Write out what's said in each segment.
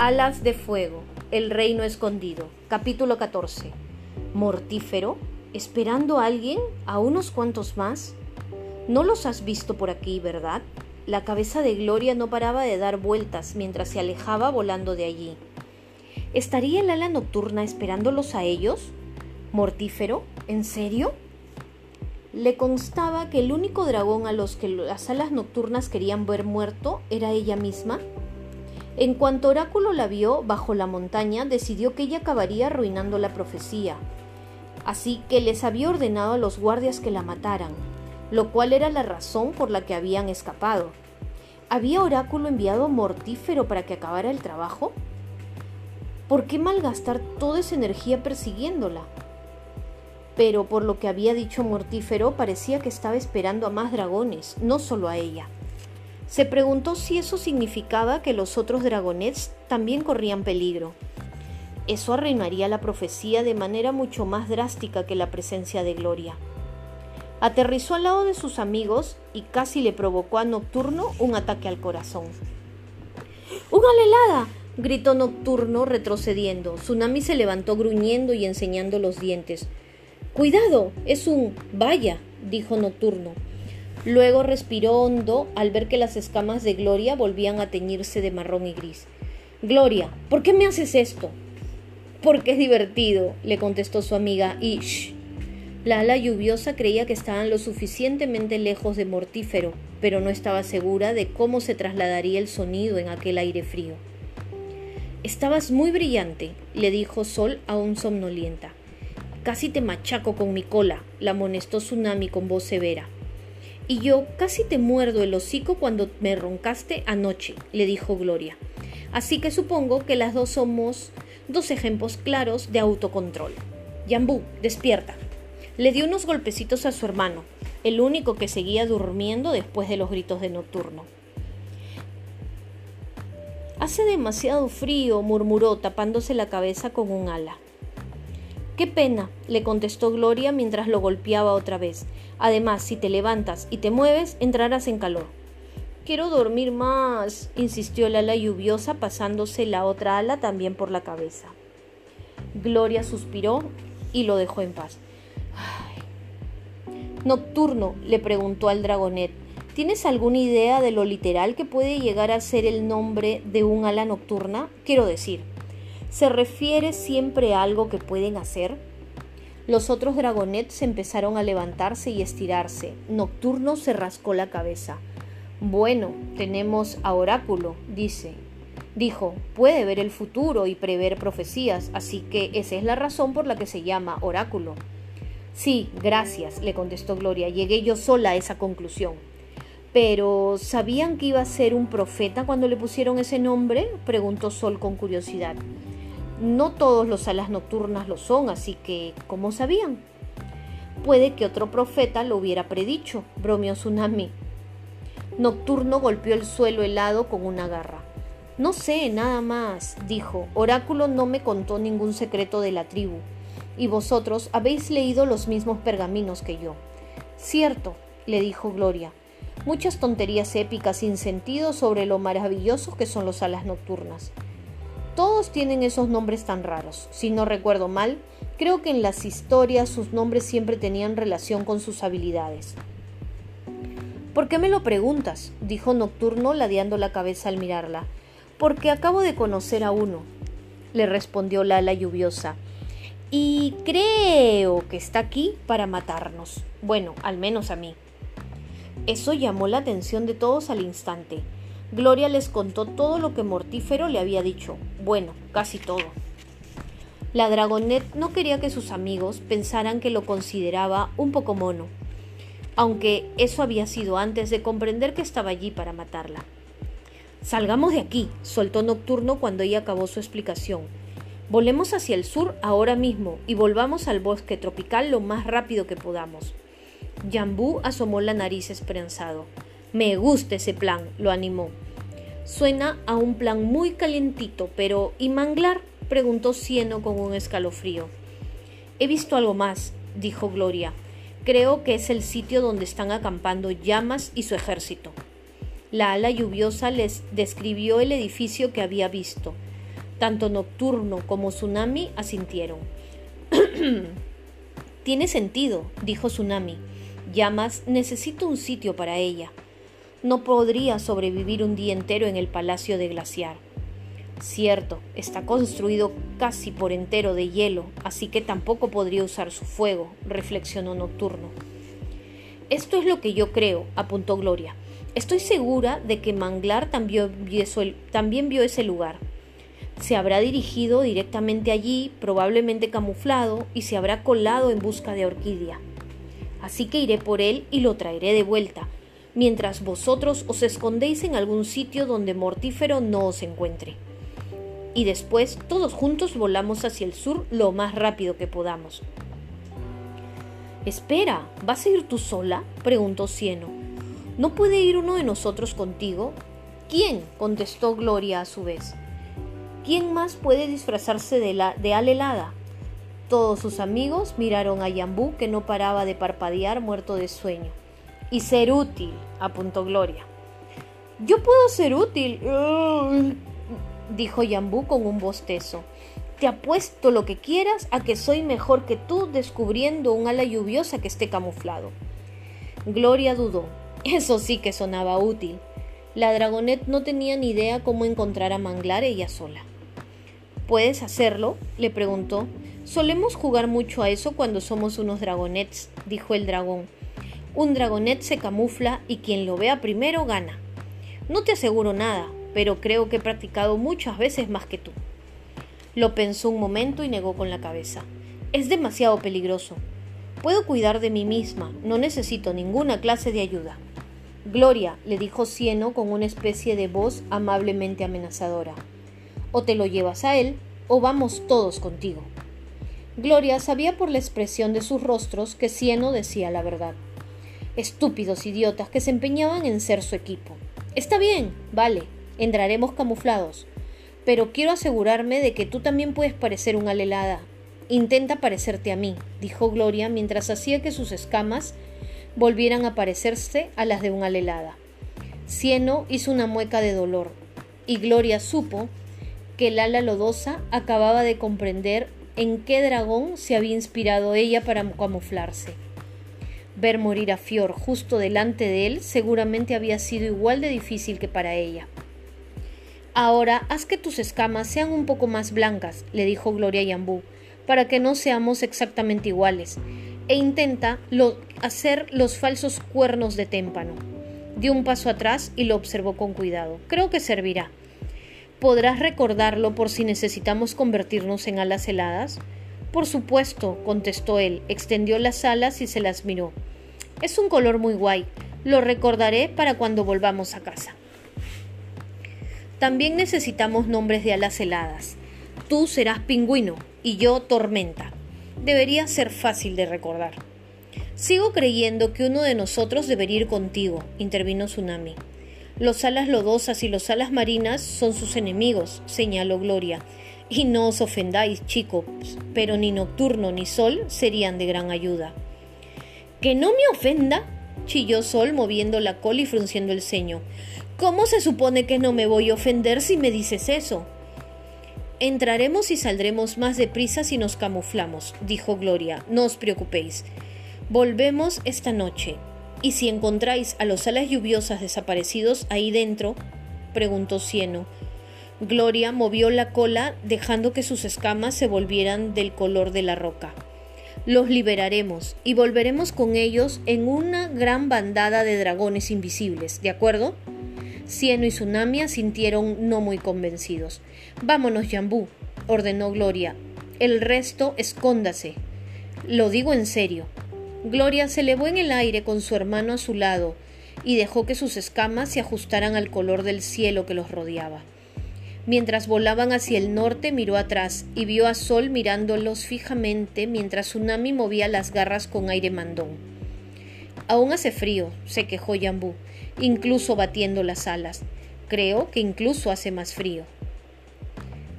Alas de Fuego, El Reino Escondido, capítulo 14. Mortífero, esperando a alguien, a unos cuantos más. No los has visto por aquí, ¿verdad? La cabeza de Gloria no paraba de dar vueltas mientras se alejaba volando de allí. ¿Estaría el ala nocturna esperándolos a ellos? ¿Mortífero? ¿En serio? Le constaba que el único dragón a los que las alas nocturnas querían ver muerto era ella misma en cuanto Oráculo la vio bajo la montaña, decidió que ella acabaría arruinando la profecía. Así que les había ordenado a los guardias que la mataran, lo cual era la razón por la que habían escapado. ¿Había Oráculo enviado Mortífero para que acabara el trabajo? ¿Por qué malgastar toda esa energía persiguiéndola? Pero por lo que había dicho Mortífero parecía que estaba esperando a más dragones, no solo a ella. Se preguntó si eso significaba que los otros dragonets también corrían peligro. Eso arruinaría la profecía de manera mucho más drástica que la presencia de Gloria. Aterrizó al lado de sus amigos y casi le provocó a Nocturno un ataque al corazón. ¡Una helada! gritó Nocturno retrocediendo. Tsunami se levantó gruñendo y enseñando los dientes. Cuidado, es un vaya, dijo Nocturno. Luego respiró hondo al ver que las escamas de Gloria volvían a teñirse de marrón y gris. Gloria, ¿por qué me haces esto? Porque es divertido, le contestó su amiga, y shh. La ala lluviosa creía que estaban lo suficientemente lejos de mortífero, pero no estaba segura de cómo se trasladaría el sonido en aquel aire frío. Estabas muy brillante, le dijo Sol aún somnolienta. Casi te machaco con mi cola, la amonestó Tsunami con voz severa. Y yo casi te muerdo el hocico cuando me roncaste anoche, le dijo Gloria. Así que supongo que las dos somos dos ejemplos claros de autocontrol. Yambú, despierta. Le dio unos golpecitos a su hermano, el único que seguía durmiendo después de los gritos de nocturno. Hace demasiado frío, murmuró tapándose la cabeza con un ala. Qué pena, le contestó Gloria mientras lo golpeaba otra vez. Además, si te levantas y te mueves, entrarás en calor. Quiero dormir más, insistió el ala lluviosa pasándose la otra ala también por la cabeza. Gloria suspiró y lo dejó en paz. Nocturno, le preguntó al dragonet, ¿tienes alguna idea de lo literal que puede llegar a ser el nombre de un ala nocturna? Quiero decir, ¿Se refiere siempre a algo que pueden hacer? Los otros dragonets empezaron a levantarse y estirarse. Nocturno se rascó la cabeza. Bueno, tenemos a Oráculo, dice. Dijo, puede ver el futuro y prever profecías, así que esa es la razón por la que se llama Oráculo. Sí, gracias, le contestó Gloria. Llegué yo sola a esa conclusión. Pero, ¿sabían que iba a ser un profeta cuando le pusieron ese nombre? preguntó Sol con curiosidad. No todos los alas nocturnas lo son, así que, ¿cómo sabían? Puede que otro profeta lo hubiera predicho, bromeó Tsunami. Nocturno golpeó el suelo helado con una garra. No sé, nada más, dijo. Oráculo no me contó ningún secreto de la tribu. Y vosotros habéis leído los mismos pergaminos que yo. Cierto, le dijo Gloria. Muchas tonterías épicas sin sentido sobre lo maravillosos que son los alas nocturnas. Todos tienen esos nombres tan raros. Si no recuerdo mal, creo que en las historias sus nombres siempre tenían relación con sus habilidades. ¿Por qué me lo preguntas? dijo Nocturno ladeando la cabeza al mirarla. Porque acabo de conocer a uno, le respondió Lala lluviosa. Y creo que está aquí para matarnos. Bueno, al menos a mí. Eso llamó la atención de todos al instante. Gloria les contó todo lo que Mortífero le había dicho, bueno, casi todo. La Dragonet no quería que sus amigos pensaran que lo consideraba un poco mono, aunque eso había sido antes de comprender que estaba allí para matarla. Salgamos de aquí, soltó Nocturno cuando ella acabó su explicación. Volemos hacia el sur ahora mismo y volvamos al bosque tropical lo más rápido que podamos. Jambú asomó la nariz esperanzado. Me gusta ese plan, lo animó. Suena a un plan muy calientito, pero ¿y Manglar? preguntó Cieno con un escalofrío. He visto algo más, dijo Gloria. Creo que es el sitio donde están acampando Llamas y su ejército. La ala lluviosa les describió el edificio que había visto. Tanto Nocturno como Tsunami asintieron. Tiene sentido, dijo Tsunami. Llamas, necesito un sitio para ella. No podría sobrevivir un día entero en el palacio de glaciar. Cierto, está construido casi por entero de hielo, así que tampoco podría usar su fuego, reflexionó Nocturno. Esto es lo que yo creo, apuntó Gloria. Estoy segura de que Manglar también vio, ese lugar. Se habrá dirigido directamente allí, probablemente camuflado, y se habrá colado en busca de Orquídea. Así que iré por él y lo traeré de vuelta, mientras vosotros os escondéis en algún sitio donde Mortífero no os encuentre. Y después todos juntos volamos hacia el sur lo más rápido que podamos. Espera, ¿vas a ir tú sola? preguntó Cieno. ¿No puede ir uno de nosotros contigo? ¿Quién? contestó Gloria a su vez. ¿Quién más puede disfrazarse de, la, de alelada? Todos sus amigos miraron a Yambú que no paraba de parpadear muerto de sueño. Y ser útil, apuntó Gloria. Yo puedo ser útil, dijo Yambú con un bostezo. Te apuesto lo que quieras a que soy mejor que tú descubriendo un ala lluviosa que esté camuflado. Gloria dudó. Eso sí que sonaba útil. La Dragonet no tenía ni idea cómo encontrar a Manglar ella sola. ¿Puedes hacerlo? le preguntó. Solemos jugar mucho a eso cuando somos unos dragonets, dijo el dragón. Un dragonet se camufla y quien lo vea primero gana. No te aseguro nada, pero creo que he practicado muchas veces más que tú. Lo pensó un momento y negó con la cabeza. Es demasiado peligroso. Puedo cuidar de mí misma, no necesito ninguna clase de ayuda. Gloria, le dijo Cieno con una especie de voz amablemente amenazadora. O te lo llevas a él, o vamos todos contigo. Gloria sabía por la expresión de sus rostros que Cieno decía la verdad. Estúpidos idiotas que se empeñaban en ser su equipo. Está bien, vale, entraremos camuflados, pero quiero asegurarme de que tú también puedes parecer una alelada. Intenta parecerte a mí, dijo Gloria mientras hacía que sus escamas volvieran a parecerse a las de una alelada. Cieno hizo una mueca de dolor, y Gloria supo que el ala lodosa acababa de comprender en qué dragón se había inspirado ella para camuflarse. Ver morir a Fior justo delante de él seguramente había sido igual de difícil que para ella. Ahora haz que tus escamas sean un poco más blancas, le dijo Gloria Yambú, para que no seamos exactamente iguales, e intenta hacer los falsos cuernos de témpano. Dio un paso atrás y lo observó con cuidado. Creo que servirá. ¿Podrás recordarlo por si necesitamos convertirnos en alas heladas? Por supuesto, contestó él, extendió las alas y se las miró. Es un color muy guay. Lo recordaré para cuando volvamos a casa. También necesitamos nombres de alas heladas. Tú serás pingüino y yo tormenta. Debería ser fácil de recordar. Sigo creyendo que uno de nosotros debería ir contigo, intervino Tsunami. Los alas lodosas y los alas marinas son sus enemigos, señaló Gloria. Y no os ofendáis, chicos, pero ni Nocturno ni Sol serían de gran ayuda. ¿Que no me ofenda? chilló Sol moviendo la cola y frunciendo el ceño. ¿Cómo se supone que no me voy a ofender si me dices eso? Entraremos y saldremos más deprisa si nos camuflamos, dijo Gloria. No os preocupéis. Volvemos esta noche. ¿Y si encontráis a los alas lluviosas desaparecidos ahí dentro? preguntó Cieno. Gloria movió la cola dejando que sus escamas se volvieran del color de la roca. Los liberaremos y volveremos con ellos en una gran bandada de dragones invisibles, ¿de acuerdo? Cieno y Tsunami sintieron no muy convencidos. Vámonos, Jambú, ordenó Gloria. El resto escóndase. Lo digo en serio. Gloria se elevó en el aire con su hermano a su lado y dejó que sus escamas se ajustaran al color del cielo que los rodeaba. Mientras volaban hacia el norte miró atrás y vio a Sol mirándolos fijamente mientras Tsunami movía las garras con aire mandón. Aún hace frío, se quejó Yambú incluso batiendo las alas. Creo que incluso hace más frío.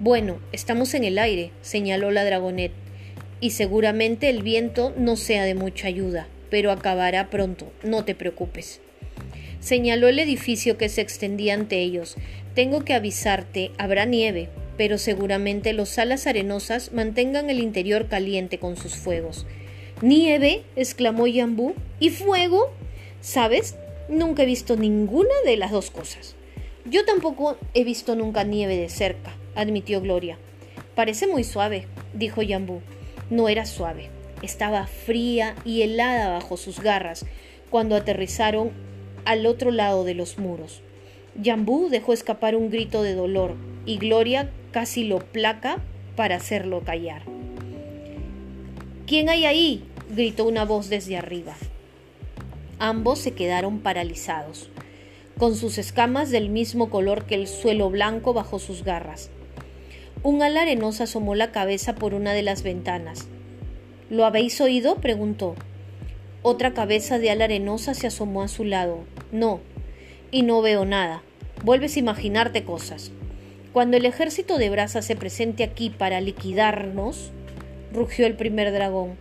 Bueno, estamos en el aire, señaló la dragonet, y seguramente el viento no sea de mucha ayuda, pero acabará pronto, no te preocupes. Señaló el edificio que se extendía ante ellos. Tengo que avisarte, habrá nieve. pero seguramente los alas arenosas mantengan el interior caliente con sus fuegos. ¿Nieve? exclamó Yambú. ¿Y fuego? ¿Sabes? Nunca he visto ninguna de las dos cosas. Yo tampoco he visto nunca nieve de cerca, admitió Gloria. Parece muy suave, dijo Yambú. No era suave, estaba fría y helada bajo sus garras cuando aterrizaron al otro lado de los muros. Yambú dejó escapar un grito de dolor y Gloria casi lo placa para hacerlo callar. ¿Quién hay ahí? gritó una voz desde arriba. Ambos se quedaron paralizados, con sus escamas del mismo color que el suelo blanco bajo sus garras. Un ala arenosa asomó la cabeza por una de las ventanas. ¿Lo habéis oído? preguntó. Otra cabeza de ala arenosa se asomó a su lado. No, y no veo nada. Vuelves a imaginarte cosas. Cuando el ejército de brasa se presente aquí para liquidarnos, rugió el primer dragón.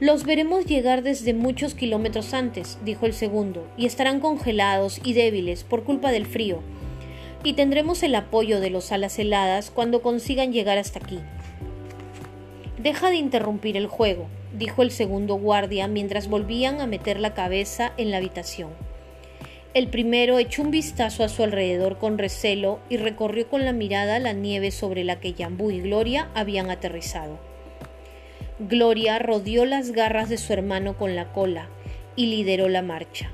Los veremos llegar desde muchos kilómetros antes, dijo el segundo, y estarán congelados y débiles por culpa del frío. Y tendremos el apoyo de los alas heladas cuando consigan llegar hasta aquí. Deja de interrumpir el juego, dijo el segundo guardia mientras volvían a meter la cabeza en la habitación. El primero echó un vistazo a su alrededor con recelo y recorrió con la mirada la nieve sobre la que Yambú y Gloria habían aterrizado. Gloria rodeó las garras de su hermano con la cola y lideró la marcha,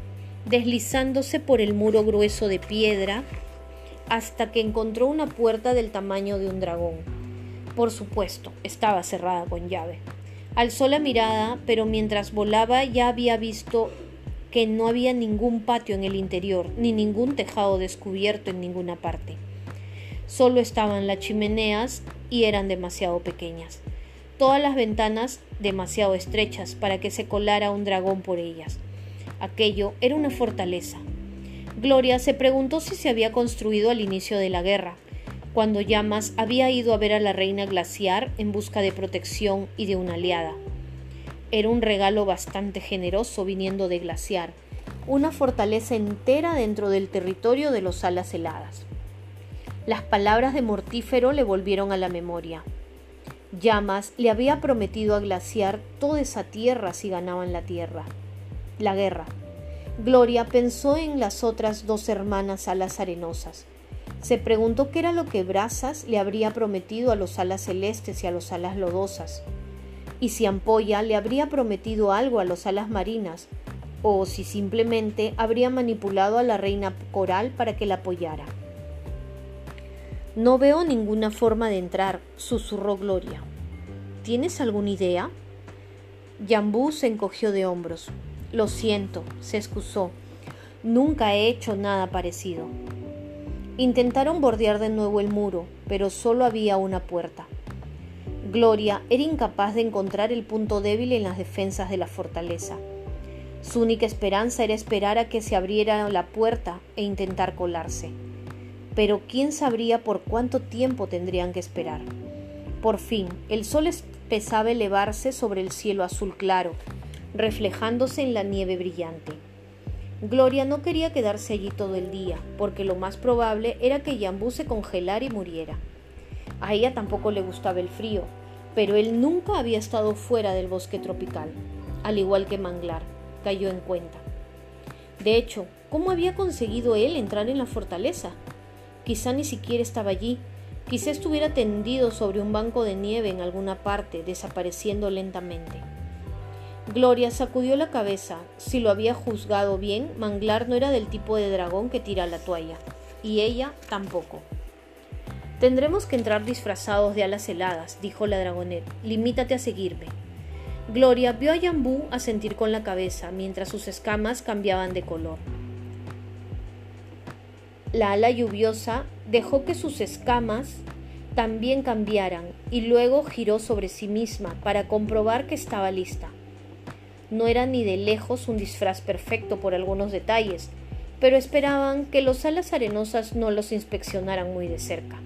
deslizándose por el muro grueso de piedra hasta que encontró una puerta del tamaño de un dragón. Por supuesto, estaba cerrada con llave. Alzó la mirada, pero mientras volaba ya había visto que no había ningún patio en el interior, ni ningún tejado descubierto en ninguna parte. Solo estaban las chimeneas y eran demasiado pequeñas. Todas las ventanas demasiado estrechas para que se colara un dragón por ellas. Aquello era una fortaleza. Gloria se preguntó si se había construido al inicio de la guerra, cuando Llamas había ido a ver a la reina glaciar en busca de protección y de una aliada. Era un regalo bastante generoso viniendo de Glaciar, una fortaleza entera dentro del territorio de los alas heladas. Las palabras de Mortífero le volvieron a la memoria. Llamas le había prometido a Glaciar toda esa tierra si ganaban la tierra. La guerra. Gloria pensó en las otras dos hermanas alas arenosas. Se preguntó qué era lo que Brazas le habría prometido a los alas celestes y a los alas lodosas y si Ampolla le habría prometido algo a los alas marinas, o si simplemente habría manipulado a la reina coral para que la apoyara. No veo ninguna forma de entrar, susurró Gloria. ¿Tienes alguna idea? Yambú se encogió de hombros. Lo siento, se excusó. Nunca he hecho nada parecido. Intentaron bordear de nuevo el muro, pero solo había una puerta. Gloria era incapaz de encontrar el punto débil en las defensas de la fortaleza. Su única esperanza era esperar a que se abriera la puerta e intentar colarse. Pero quién sabría por cuánto tiempo tendrían que esperar. Por fin, el sol empezaba a elevarse sobre el cielo azul claro, reflejándose en la nieve brillante. Gloria no quería quedarse allí todo el día, porque lo más probable era que Yambú se congelara y muriera. A ella tampoco le gustaba el frío, pero él nunca había estado fuera del bosque tropical, al igual que Manglar, cayó en cuenta. De hecho, ¿cómo había conseguido él entrar en la fortaleza? Quizá ni siquiera estaba allí, quizá estuviera tendido sobre un banco de nieve en alguna parte, desapareciendo lentamente. Gloria sacudió la cabeza. Si lo había juzgado bien, Manglar no era del tipo de dragón que tira la toalla, y ella tampoco. Tendremos que entrar disfrazados de alas heladas, dijo la dragonet. Limítate a seguirme. Gloria vio a Yambú sentir con la cabeza mientras sus escamas cambiaban de color. La ala lluviosa dejó que sus escamas también cambiaran y luego giró sobre sí misma para comprobar que estaba lista. No era ni de lejos un disfraz perfecto por algunos detalles, pero esperaban que los alas arenosas no los inspeccionaran muy de cerca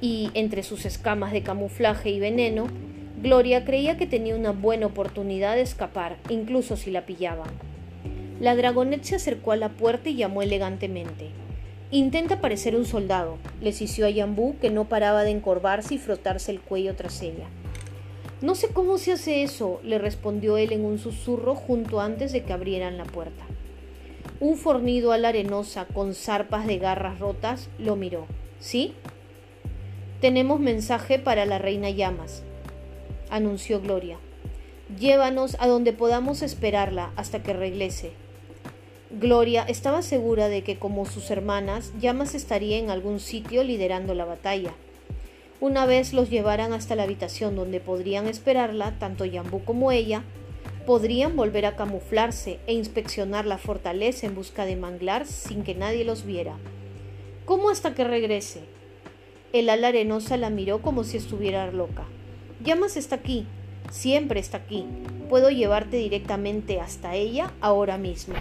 y entre sus escamas de camuflaje y veneno, Gloria creía que tenía una buena oportunidad de escapar, incluso si la pillaban. La dragonet se acercó a la puerta y llamó elegantemente. Intenta parecer un soldado, le sisió a Yambú, que no paraba de encorvarse y frotarse el cuello tras ella. No sé cómo se hace eso, le respondió él en un susurro junto antes de que abrieran la puerta. Un fornido a la arenosa con zarpas de garras rotas lo miró. ¿Sí? Tenemos mensaje para la reina Llamas, anunció Gloria. Llévanos a donde podamos esperarla hasta que regrese. Gloria estaba segura de que, como sus hermanas, Llamas estaría en algún sitio liderando la batalla. Una vez los llevaran hasta la habitación donde podrían esperarla, tanto Yambú como ella, podrían volver a camuflarse e inspeccionar la fortaleza en busca de manglar sin que nadie los viera. ¿Cómo hasta que regrese? El ala arenosa la miró como si estuviera loca. Llamas está aquí, siempre está aquí. Puedo llevarte directamente hasta ella ahora mismo.